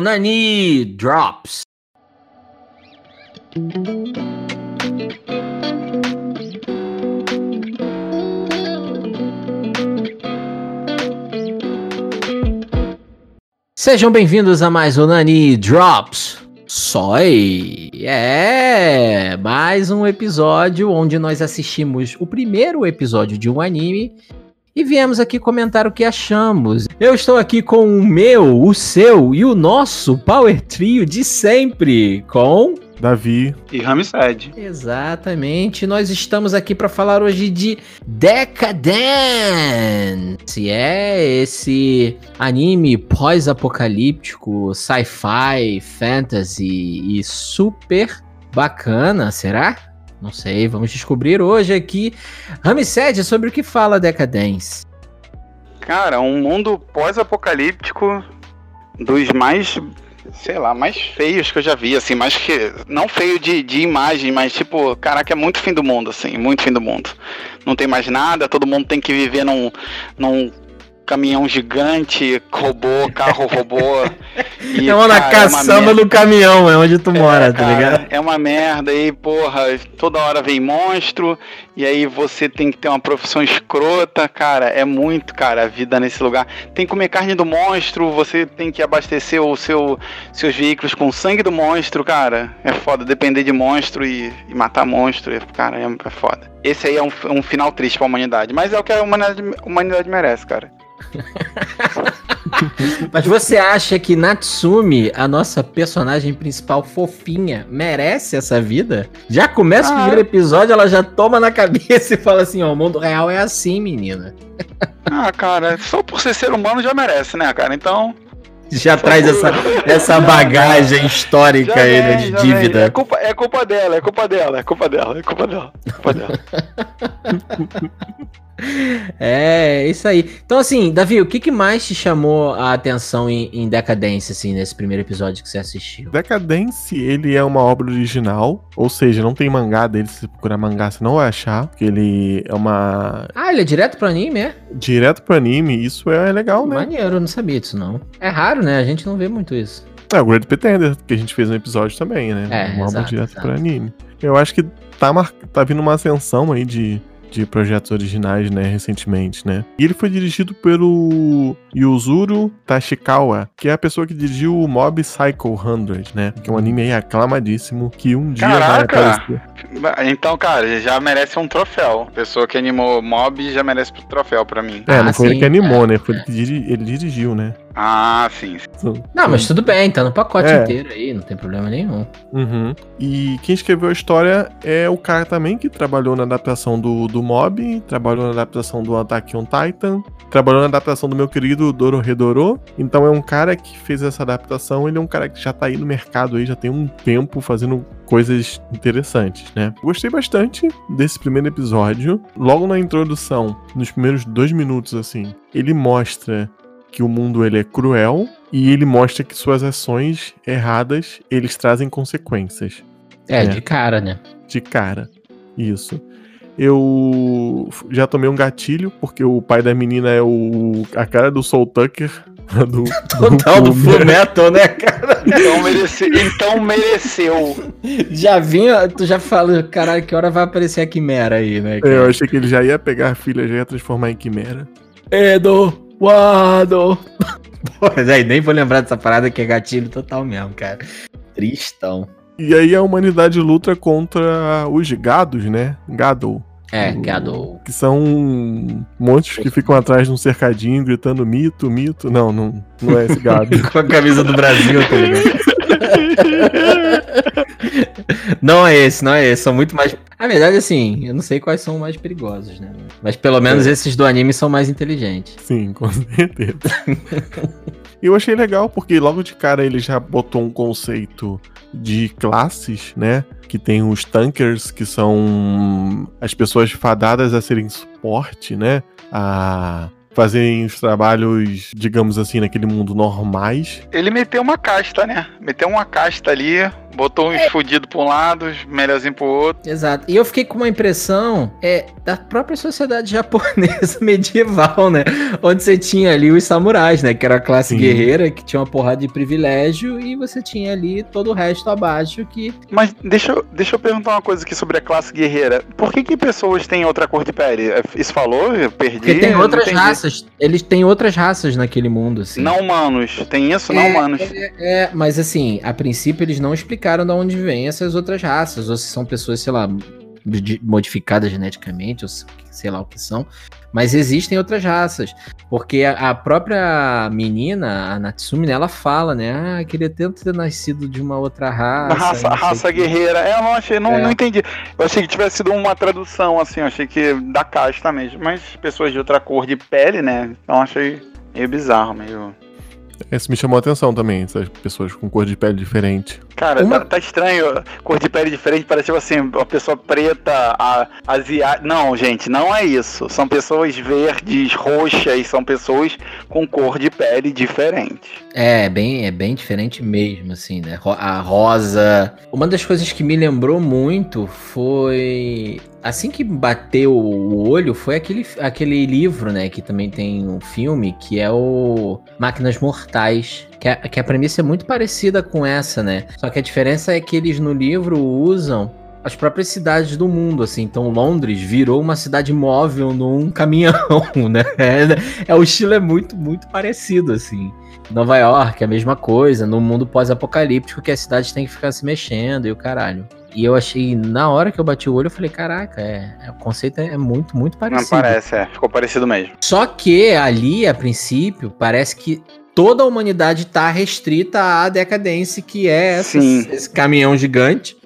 Nani Drops. Sejam bem-vindos a mais um Nani Drops. Soy! É! Mais um episódio onde nós assistimos o primeiro episódio de um anime e viemos aqui comentar o que achamos. Eu estou aqui com o meu, o seu e o nosso Power Trio de sempre, com Davi e Ramsed. Exatamente. Nós estamos aqui para falar hoje de Decadence. É esse anime pós-apocalíptico, sci-fi, fantasy e super bacana, será? Não sei, vamos descobrir hoje aqui. Ramsed, sobre o que fala Decadence? Cara, um mundo pós-apocalíptico dos mais sei lá, mais feios que eu já vi, assim, mais que. Não feio de, de imagem, mas tipo, caraca, é muito fim do mundo, assim, muito fim do mundo. Não tem mais nada, todo mundo tem que viver num, num caminhão gigante, robô, carro robô. E, é uma cara, caçamba é do caminhão, é onde tu é, mora, tá ligado? É uma merda aí, porra, toda hora vem monstro, e aí você tem que ter uma profissão escrota, cara, é muito, cara, a vida nesse lugar. Tem que comer carne do monstro, você tem que abastecer o seu, seus veículos com sangue do monstro, cara, é foda, depender de monstro e, e matar monstro, cara, é, é foda. Esse aí é um, um final triste pra humanidade, mas é o que a humanidade, humanidade merece, cara. Mas você acha que Natsumi, a nossa personagem principal fofinha, merece essa vida? Já começa ah, o primeiro episódio, ela já toma na cabeça e fala assim: ó, o mundo real é assim, menina. Ah, cara, só por ser ser humano já merece, né, cara? Então. Já traz essa, essa bagagem histórica já aí, né, de dívida. É culpa, é culpa dela, é culpa dela, é culpa dela, é culpa dela. É culpa dela. É, isso aí. Então, assim, Davi, o que, que mais te chamou a atenção em, em Decadência, assim, nesse primeiro episódio que você assistiu? Decadência, ele é uma obra original, ou seja, não tem mangá dele, se você procurar mangá você não vai achar, porque ele é uma... Ah, ele é direto pro anime, é? Direto pro anime, isso é legal, né? Maneiro, eu não sabia disso, não. É raro, né? A gente não vê muito isso. É, o Great Pretender, que a gente fez no episódio também, né? É, uma obra direto exato. pro anime. Eu acho que tá, mar... tá vindo uma ascensão aí de de projetos originais, né, recentemente, né? E ele foi dirigido pelo Yuzuru Tashikawa, que é a pessoa que dirigiu o Mob Psycho 100, né? Que é um anime aí aclamadíssimo que um dia Caraca. vai aparecer. Então, cara, já merece um troféu. A pessoa que animou Mob já merece um troféu para mim. É, não ah, foi sim, ele que animou, é. né? Foi ele que ele dirigiu, né? Ah, sim. Não, mas tudo bem, tá no pacote é. inteiro aí, não tem problema nenhum. Uhum. E quem escreveu a história é o cara também que trabalhou na adaptação do, do Mob, trabalhou na adaptação do Attack on Titan, trabalhou na adaptação do meu querido Doro Redoro. Então é um cara que fez essa adaptação, ele é um cara que já tá aí no mercado aí, já tem um tempo fazendo coisas interessantes, né? Gostei bastante desse primeiro episódio. Logo na introdução, nos primeiros dois minutos, assim, ele mostra que o mundo ele é cruel e ele mostra que suas ações erradas eles trazem consequências. É, né? de cara, né? De cara. Isso. Eu já tomei um gatilho, porque o pai da menina é o a cara do Soul Tucker. Do, Total do, do Full Metal, né, cara? Então, merece, então mereceu. Já vinha, tu já falou, caralho, que hora vai aparecer a Quimera aí, né? Cara? Eu achei que ele já ia pegar a filha, já ia transformar em Quimera. Edo, Wado. Pô, aí, nem vou lembrar dessa parada que é gatilho total mesmo, cara. Tristão. E aí a humanidade luta contra os gados, né? Gado. É, gado. Que são monstros que ficam atrás de um cercadinho gritando mito, mito. Não, não, não é esse gado. Com a camisa do Brasil, tá ligado? não é esse, não é esse. São muito mais. Na verdade, assim, eu não sei quais são mais perigosos, né? Mas pelo menos é. esses do anime são mais inteligentes. Sim, com certeza. eu achei legal porque logo de cara ele já botou um conceito de classes, né? Que tem os tankers, que são as pessoas fadadas a serem suporte, né? A fazem os trabalhos, digamos assim, naquele mundo normais. Ele meteu uma casta, né? Meteu uma casta ali, Botou uns é. fudidos pra um lado, os melhorzinhos pro outro. Exato. E eu fiquei com uma impressão é, da própria sociedade japonesa medieval, né? Onde você tinha ali os samurais, né? Que era a classe Sim. guerreira, que tinha uma porrada de privilégio, e você tinha ali todo o resto abaixo que. Mas deixa eu, deixa eu perguntar uma coisa aqui sobre a classe guerreira. Por que, que pessoas têm outra cor de pele? Isso falou? Eu perdi. Porque tem outras raças. Eles têm outras raças naquele mundo, assim. Não humanos. Tem isso? É, não humanos. É, é, mas assim, a princípio eles não explicaram de onde vêm essas outras raças, ou se são pessoas, sei lá, modificadas geneticamente, ou sei lá o que são. Mas existem outras raças. Porque a, a própria menina, a Natsumi, né, ela fala, né? Ah, queria tanto ter nascido de uma outra raça. Raça, raça guerreira. É, eu não achei, não, é. não entendi. Eu achei que tivesse sido uma tradução, assim, eu achei que da casta mesmo. Mas pessoas de outra cor de pele, né? Então achei meio bizarro, meio. Esse me chamou a atenção também, essas pessoas com cor de pele diferente. Cara, uma... tá, tá, estranho, cor de pele diferente, parece tipo assim, uma pessoa preta, asiática. Não, gente, não é isso. São pessoas verdes, roxas, são pessoas com cor de pele diferente. É, é bem, é bem diferente mesmo, assim, né? A rosa. Uma das coisas que me lembrou muito foi assim que bateu o olho foi aquele, aquele livro, né? Que também tem um filme, que é o Máquinas Mortais. Que a, que a premissa é muito parecida com essa, né? Só que a diferença é que eles no livro usam as próprias cidades do mundo, assim. Então, Londres virou uma cidade móvel num caminhão, né? É, é, o estilo é muito, muito parecido, assim. Nova York, a mesma coisa, no mundo pós-apocalíptico que as cidades têm que ficar se mexendo e o caralho. E eu achei, na hora que eu bati o olho, eu falei, caraca, é, é o conceito é muito, muito parecido. Não parece, é, ficou parecido mesmo. Só que ali, a princípio, parece que toda a humanidade está restrita à decadência, que é essa, esse caminhão gigante.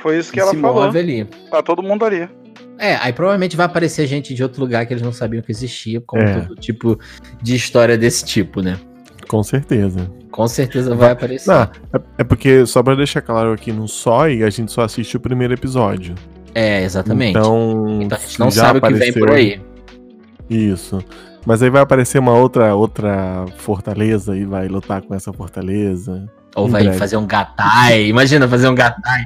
Foi isso que, que ela falou. Ali. Tá todo mundo ali. É, aí provavelmente vai aparecer gente de outro lugar que eles não sabiam que existia, como é. todo tipo de história desse tipo, né? Com certeza. Com certeza vai aparecer. Não, é, é porque, só pra deixar claro aqui no SOI, a gente só assiste o primeiro episódio. É, exatamente. Então, então a gente não sabe o que vem por aí. Isso. Mas aí vai aparecer uma outra outra fortaleza e vai lutar com essa fortaleza. Ou vai breve. fazer um gatai. Imagina fazer um gatai.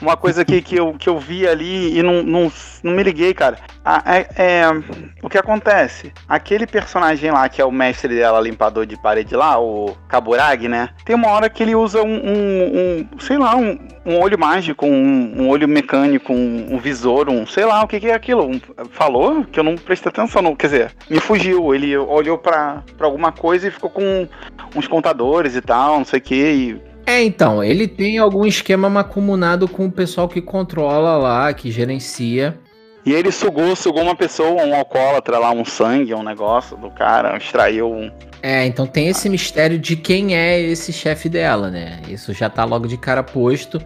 Uma coisa que, que, eu, que eu vi ali e não, não, não me liguei, cara. Ah, é, é, o que acontece? Aquele personagem lá, que é o mestre dela, limpador de parede lá, o Kaburagi, né? Tem uma hora que ele usa um, um, um sei lá, um, um olho mágico, um, olho mecânico, um, visor, um sei lá o que, que é aquilo. Falou que eu não prestei atenção, não. Quer dizer, me fugiu. Ele olhou pra alguma coisa e ficou com uns contadores e tal, não sei o que. E é, então, ele tem algum esquema macumunado com o pessoal que controla lá, que gerencia. E ele sugou, sugou uma pessoa, um alcoólatra lá, um sangue, um negócio do cara, extraiu um. É, então tem esse mistério de quem é esse chefe dela, né? Isso já tá logo de cara posto.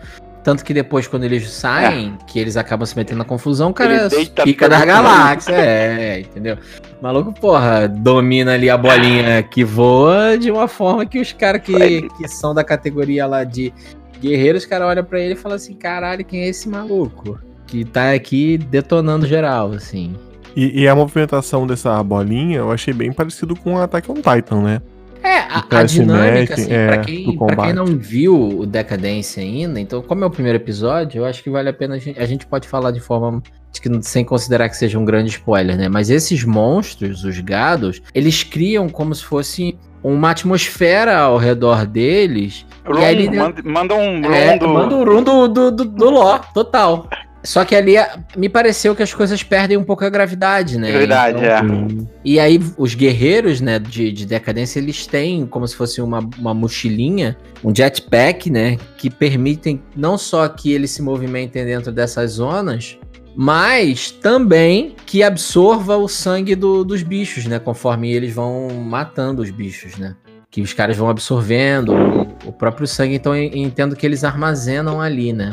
Tanto que depois, quando eles saem, é. que eles acabam se metendo na confusão, o cara fica da galáxia, é, entendeu? O maluco, porra, domina ali a bolinha que voa de uma forma que os caras que, que são da categoria lá de guerreiros, os caras olham pra ele e falam assim, caralho, quem é esse maluco? Que tá aqui detonando geral, assim. E, e a movimentação dessa bolinha eu achei bem parecido com o Attack on Titan, né? É, a, a dinâmica, assim, é, pra, quem, pra quem não viu o Decadência ainda, então, como é o primeiro episódio, eu acho que vale a pena a gente, a gente pode falar de forma que, sem considerar que seja um grande spoiler, né? Mas esses monstros, os gados, eles criam como se fosse uma atmosfera ao redor deles. Rum, e aí ele, manda, manda um rum é, do... Manda um rum do, do, do, do lore, total. Só que ali me pareceu que as coisas perdem um pouco a gravidade, né? Verdade, então, é. E aí os guerreiros, né, de, de decadência, eles têm como se fosse uma, uma mochilinha, um jetpack, né, que permitem não só que eles se movimentem dentro dessas zonas, mas também que absorva o sangue do, dos bichos, né, conforme eles vão matando os bichos, né? Que os caras vão absorvendo o, o próprio sangue, então entendo que eles armazenam ali, né?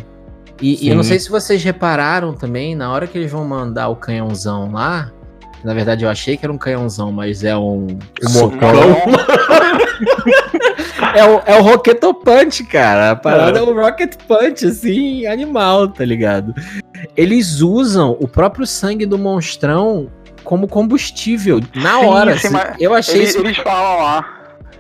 E, e, eu não sei se vocês repararam também, na hora que eles vão mandar o canhãozão lá, na verdade eu achei que era um canhãozão, mas é um, um mocão. é, o, é o Rocket Punch, cara. A parada é. é o Rocket Punch, assim, animal, tá ligado? Eles usam o próprio sangue do monstrão como combustível na hora. Sim, assim. Eu achei eles, isso. Eles falam lá.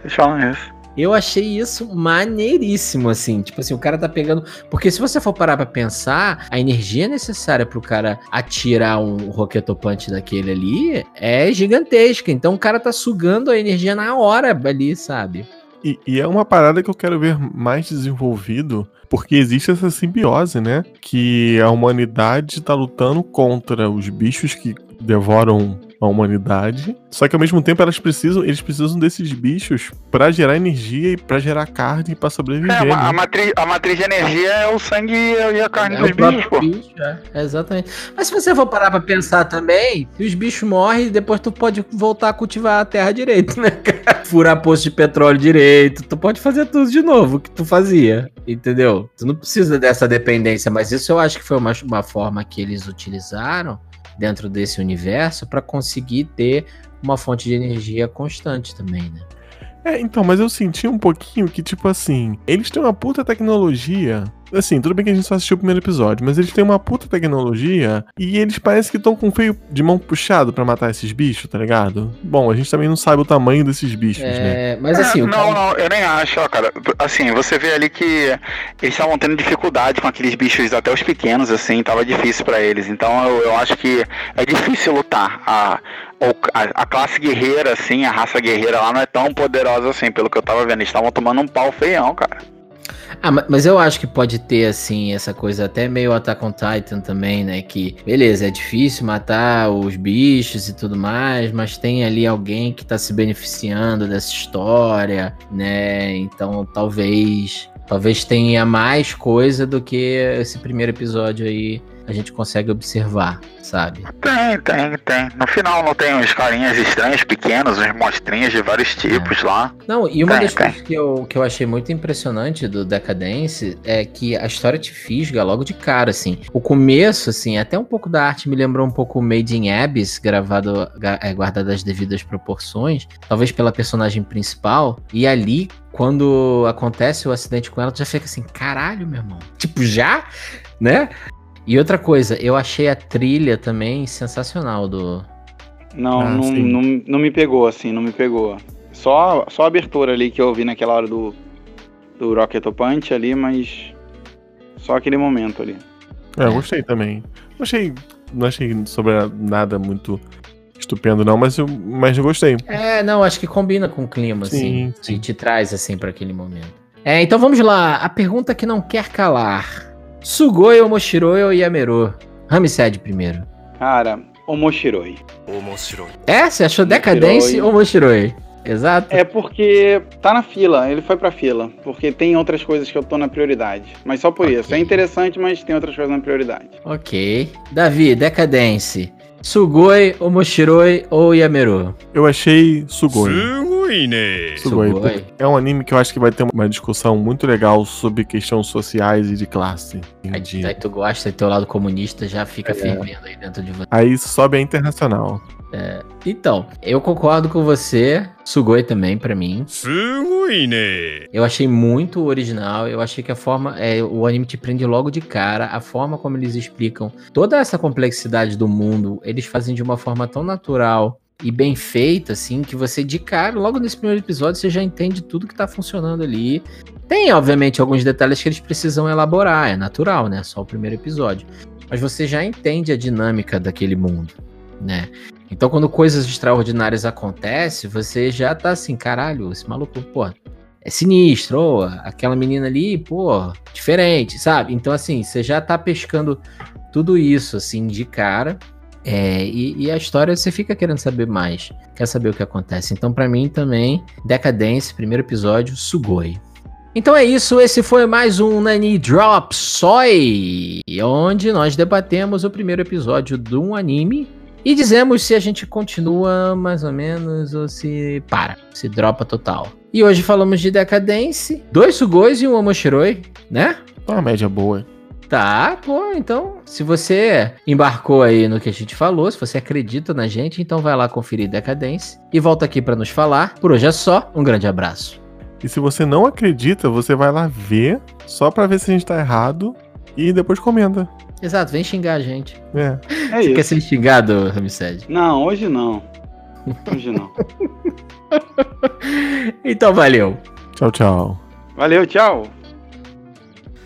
Eles falam isso. Eu achei isso maneiríssimo, assim. Tipo assim, o cara tá pegando. Porque se você for parar pra pensar, a energia necessária pro cara atirar um roquetopante daquele ali é gigantesca. Então o cara tá sugando a energia na hora ali, sabe? E, e, é uma parada que eu quero ver mais desenvolvido, porque existe essa simbiose, né? Que a humanidade tá lutando contra os bichos que devoram a humanidade. Só que ao mesmo tempo elas precisam, eles precisam desses bichos para gerar energia e para gerar carne e para sobreviver. É, né? a, matriz, a matriz de energia é o sangue e a carne é dos bichos, pô. Bicho, é, exatamente. Mas se você for parar pra pensar também, se os bichos morrem, depois tu pode voltar a cultivar a terra direito, né, Furar poço de petróleo direito, tu pode fazer tudo de novo que tu fazia, entendeu? Tu não precisa dessa dependência, mas isso eu acho que foi uma, uma forma que eles utilizaram dentro desse universo para conseguir ter uma fonte de energia constante também, né? É, então, mas eu senti um pouquinho que, tipo assim, eles têm uma puta tecnologia Assim, tudo bem que a gente só assistiu o primeiro episódio, mas eles têm uma puta tecnologia e eles parecem que estão com feio de mão puxado para matar esses bichos, tá ligado? Bom, a gente também não sabe o tamanho desses bichos, é, né? Mas assim. É, não, não, eu nem acho, ó, cara. Assim, você vê ali que eles estavam tendo dificuldade com aqueles bichos, até os pequenos, assim, tava difícil para eles. Então eu, eu acho que é difícil lutar. A, a, a, classe guerreira, assim, a raça guerreira lá não é tão poderosa assim, pelo que eu tava vendo. Eles estavam tomando um pau feião, cara. Ah, mas eu acho que pode ter, assim, essa coisa até meio Attack on Titan também, né? Que, beleza, é difícil matar os bichos e tudo mais, mas tem ali alguém que tá se beneficiando dessa história, né? Então talvez. Talvez tenha mais coisa do que esse primeiro episódio aí a gente consegue observar, sabe? Tem, tem, tem. No final não tem uns carinhas estranhos, pequenos, uns monstrinhos de vários tipos é. lá. Não, e uma tem, das tem. coisas que eu, que eu achei muito impressionante do Decadence é que a história te fisga logo de cara, assim. O começo, assim, até um pouco da arte me lembrou um pouco Made in Abyss, gravado, é, guardado as devidas proporções, talvez pela personagem principal, e ali quando acontece o acidente com ela, tu já fica assim, caralho, meu irmão. Tipo, já? Né? E outra coisa, eu achei a trilha também sensacional do. Não, ah, não, não, não, me pegou, assim, não me pegou. Só, só a abertura ali que eu ouvi naquela hora do, do Rocket Punch ali, mas. Só aquele momento ali. É, eu gostei também. Não achei, não achei sobre nada muito estupendo, não, mas eu, mas eu gostei. É, não, acho que combina com o clima, sim, assim. Sim. E te traz, assim, para aquele momento. É, então vamos lá. A pergunta que não quer calar. Sugoi ou Moshiroi ou Yameru? Ramsed primeiro. Cara, o Moshiroi. É? Você achou Decadence ou Moshiroi? Exato. É porque tá na fila, ele foi pra fila. Porque tem outras coisas que eu tô na prioridade. Mas só por okay. isso. É interessante, mas tem outras coisas na prioridade. Ok. Davi, Decadence. Sugoi, Omoshiroi ou Yameru? Eu achei Sugoi. Sugoi, né? Sugoi. Sugoi. É um anime que eu acho que vai ter uma discussão muito legal sobre questões sociais e de classe. Aí, aí tu gosta teu lado comunista, já fica é. fervendo aí dentro de você. Aí sobe a internacional. É, então, eu concordo com você. Sugoi também, para mim. Sugoi, né? Eu achei muito original. Eu achei que a forma. É, o anime te prende logo de cara. A forma como eles explicam toda essa complexidade do mundo, eles fazem de uma forma tão natural e bem feita, assim, que você de cara, logo nesse primeiro episódio, você já entende tudo que tá funcionando ali. Tem, obviamente, alguns detalhes que eles precisam elaborar, é natural, né? Só o primeiro episódio. Mas você já entende a dinâmica daquele mundo, né? Então, quando coisas extraordinárias acontecem, você já tá assim, caralho, esse maluco, pô, é sinistro, ou aquela menina ali, pô, diferente, sabe? Então, assim, você já tá pescando tudo isso, assim, de cara. É, e, e, a história você fica querendo saber mais, quer saber o que acontece. Então, para mim também, Decadence, primeiro episódio, Sugoi. Então é isso, esse foi mais um Nani Drop Soy, onde nós debatemos o primeiro episódio de um anime e dizemos se a gente continua mais ou menos ou se para, se dropa total. E hoje falamos de Decadence, dois Sugoi e um Omoshiroi, né? Uma média boa. Tá, pô, então, se você embarcou aí no que a gente falou, se você acredita na gente, então vai lá conferir Decadence e volta aqui para nos falar. Por hoje é só, um grande abraço. E se você não acredita, você vai lá ver, só para ver se a gente tá errado e depois comenta. Exato, vem xingar a gente. É. é Você isso. quer ser xingado, Ramsed? Não, hoje não. Hoje não. então valeu. Tchau, tchau. Valeu, tchau.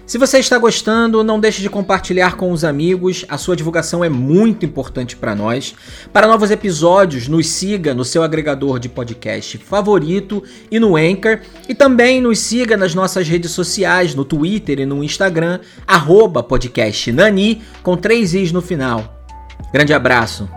Se você está gostando, não deixe de compartilhar com os amigos. A sua divulgação é muito importante para nós. Para novos episódios, nos siga no seu agregador de podcast favorito e no Anchor. E também nos siga nas nossas redes sociais, no Twitter e no Instagram, podcastnani, com três i's no final. Grande abraço.